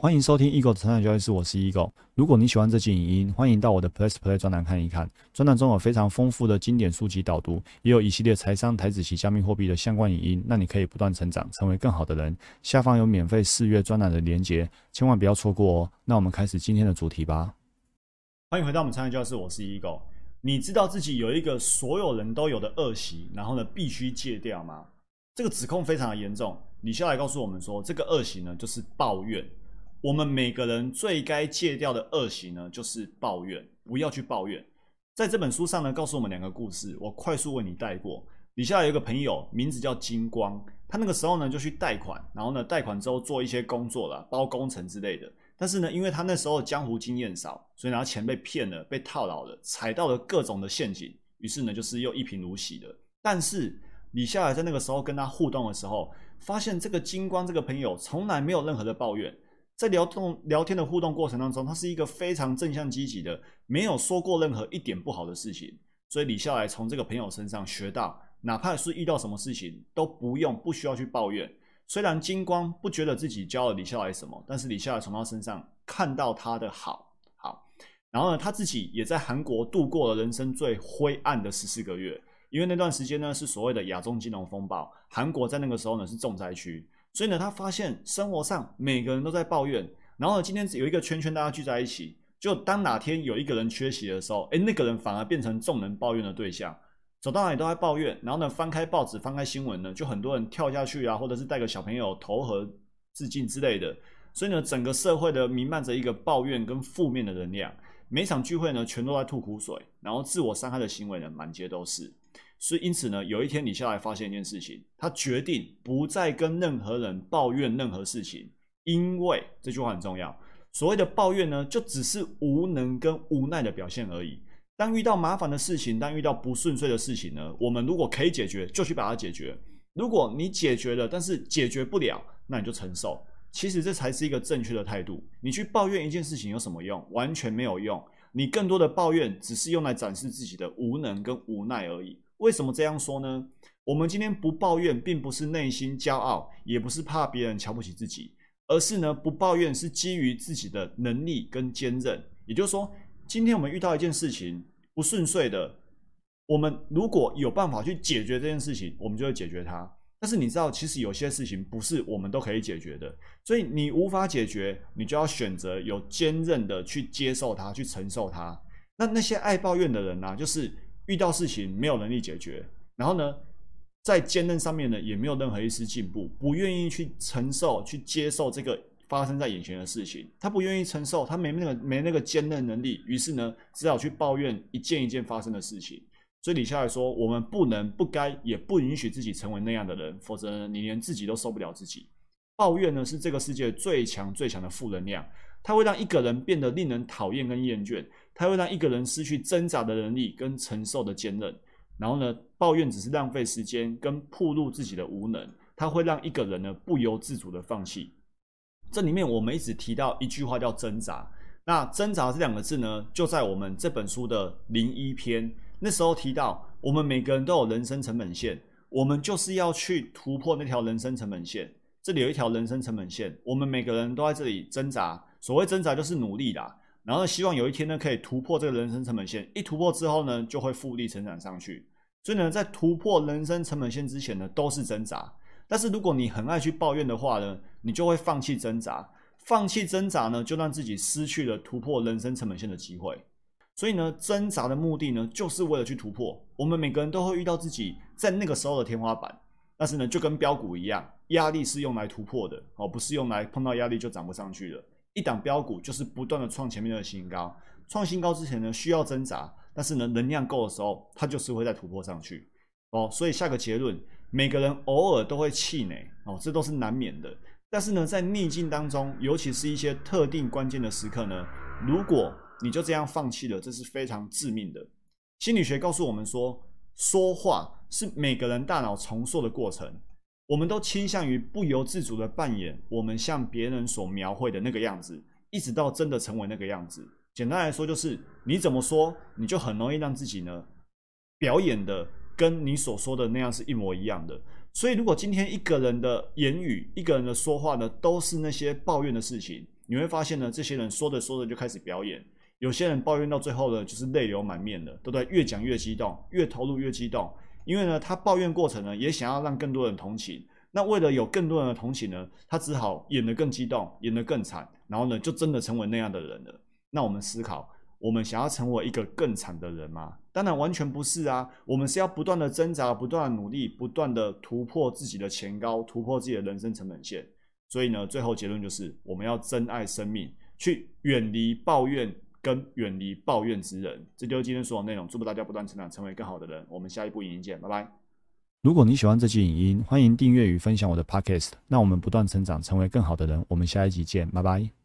欢迎收听 Eagle 的成长交易室，我是 Eagle。如果你喜欢这期影音，欢迎到我的 Plus Play 专栏看一看。专栏中有非常丰富的经典书籍导读，也有一系列财商、台子及加密货币的相关影音，让你可以不断成长，成为更好的人。下方有免费试阅专栏的连结，千万不要错过哦。那我们开始今天的主题吧。欢迎回到我们成长教室，我是 Eagle。你知道自己有一个所有人都有的恶习，然后呢必须戒掉吗？这个指控非常的严重。李笑来告诉我们说，这个恶习呢就是抱怨。我们每个人最该戒掉的恶习呢，就是抱怨，不要去抱怨。在这本书上呢，告诉我们两个故事，我快速为你带过。底下有一个朋友，名字叫金光，他那个时候呢就去贷款，然后呢贷款之后做一些工作了，包工程之类的。但是呢，因为他那时候江湖经验少，所以拿钱被骗了，被套牢了，踩到了各种的陷阱，于是呢就是又一贫如洗的。但是李下来在那个时候跟他互动的时候，发现这个金光这个朋友从来没有任何的抱怨。在聊动聊天的互动过程当中，他是一个非常正向积极的，没有说过任何一点不好的事情。所以李笑来从这个朋友身上学到，哪怕是遇到什么事情，都不用不需要去抱怨。虽然金光不觉得自己教了李笑来什么，但是李笑来从他身上看到他的好，好。然后呢，他自己也在韩国度过了人生最灰暗的十四个月，因为那段时间呢是所谓的亚中金融风暴，韩国在那个时候呢是重灾区。所以呢，他发现生活上每个人都在抱怨，然后呢，今天有一个圈圈，大家聚在一起，就当哪天有一个人缺席的时候，哎，那个人反而变成众人抱怨的对象，走到哪里都在抱怨，然后呢，翻开报纸，翻开新闻呢，就很多人跳下去啊，或者是带个小朋友投河自尽之类的。所以呢，整个社会的弥漫着一个抱怨跟负面的能量，每场聚会呢，全都在吐苦水，然后自我伤害的行为呢，满街都是。所以，因此呢，有一天你下来发现一件事情，他决定不再跟任何人抱怨任何事情，因为这句话很重要。所谓的抱怨呢，就只是无能跟无奈的表现而已。当遇到麻烦的事情，当遇到不顺遂的事情呢，我们如果可以解决，就去把它解决；如果你解决了，但是解决不了，那你就承受。其实这才是一个正确的态度。你去抱怨一件事情有什么用？完全没有用。你更多的抱怨，只是用来展示自己的无能跟无奈而已。为什么这样说呢？我们今天不抱怨，并不是内心骄傲，也不是怕别人瞧不起自己，而是呢，不抱怨是基于自己的能力跟坚韧。也就是说，今天我们遇到一件事情不顺遂的，我们如果有办法去解决这件事情，我们就会解决它。但是你知道，其实有些事情不是我们都可以解决的，所以你无法解决，你就要选择有坚韧的去接受它，去承受它。那那些爱抱怨的人呢，就是。遇到事情没有能力解决，然后呢，在坚韧上面呢也没有任何一丝进步，不愿意去承受、去接受这个发生在眼前的事情，他不愿意承受，他没那个没那个坚韧能力，于是呢，只好去抱怨一件一件发生的事情。所以李下来说，我们不能、不该、也不允许自己成为那样的人，否则你连自己都受不了自己。抱怨呢是这个世界最强、最强的负能量，它会让一个人变得令人讨厌跟厌倦。它会让一个人失去挣扎的能力跟承受的坚韧，然后呢，抱怨只是浪费时间跟暴露自己的无能，它会让一个人呢不由自主的放弃。这里面我们一直提到一句话叫挣扎，那挣扎这两个字呢，就在我们这本书的零一篇那时候提到，我们每个人都有人生成本线，我们就是要去突破那条人生成本线。这里有一条人生成本线，我们每个人都在这里挣扎，所谓挣扎就是努力啦。然后希望有一天呢，可以突破这个人生成本线。一突破之后呢，就会复利成长上去。所以呢，在突破人生成本线之前呢，都是挣扎。但是如果你很爱去抱怨的话呢，你就会放弃挣扎。放弃挣扎呢，就让自己失去了突破人生成本线的机会。所以呢，挣扎的目的呢，就是为了去突破。我们每个人都会遇到自己在那个时候的天花板。但是呢，就跟标股一样，压力是用来突破的哦，不是用来碰到压力就涨不上去的。一档标股就是不断的创前面的新高，创新高之前呢需要挣扎，但是呢能量够的时候，它就是会再突破上去哦。所以下个结论，每个人偶尔都会气馁哦，这都是难免的。但是呢，在逆境当中，尤其是一些特定关键的时刻呢，如果你就这样放弃了，这是非常致命的。心理学告诉我们说，说话是每个人大脑重塑的过程。我们都倾向于不由自主的扮演我们向别人所描绘的那个样子，一直到真的成为那个样子。简单来说，就是你怎么说，你就很容易让自己呢表演的跟你所说的那样是一模一样的。所以，如果今天一个人的言语、一个人的说话呢，都是那些抱怨的事情，你会发现呢，这些人说着说着就开始表演。有些人抱怨到最后呢，就是泪流满面的，对不对？越讲越激动，越投入越激动。因为呢，他抱怨过程呢，也想要让更多人同情。那为了有更多人的同情呢，他只好演得更激动，演得更惨，然后呢，就真的成为那样的人了。那我们思考。我们想要成为一个更惨的人吗？当然完全不是啊！我们是要不断的挣扎，不断的努力，不断的突破自己的前高，突破自己的人生成本线。所以呢，最后结论就是，我们要珍爱生命，去远离抱怨跟远离抱怨之人。这就是今天所有内容。祝福大家不断成长，成为更好的人。我们下一部影音见，拜拜。如果你喜欢这期影音，欢迎订阅与分享我的 podcast。那我们不断成长，成为更好的人。我们下一集见，拜拜。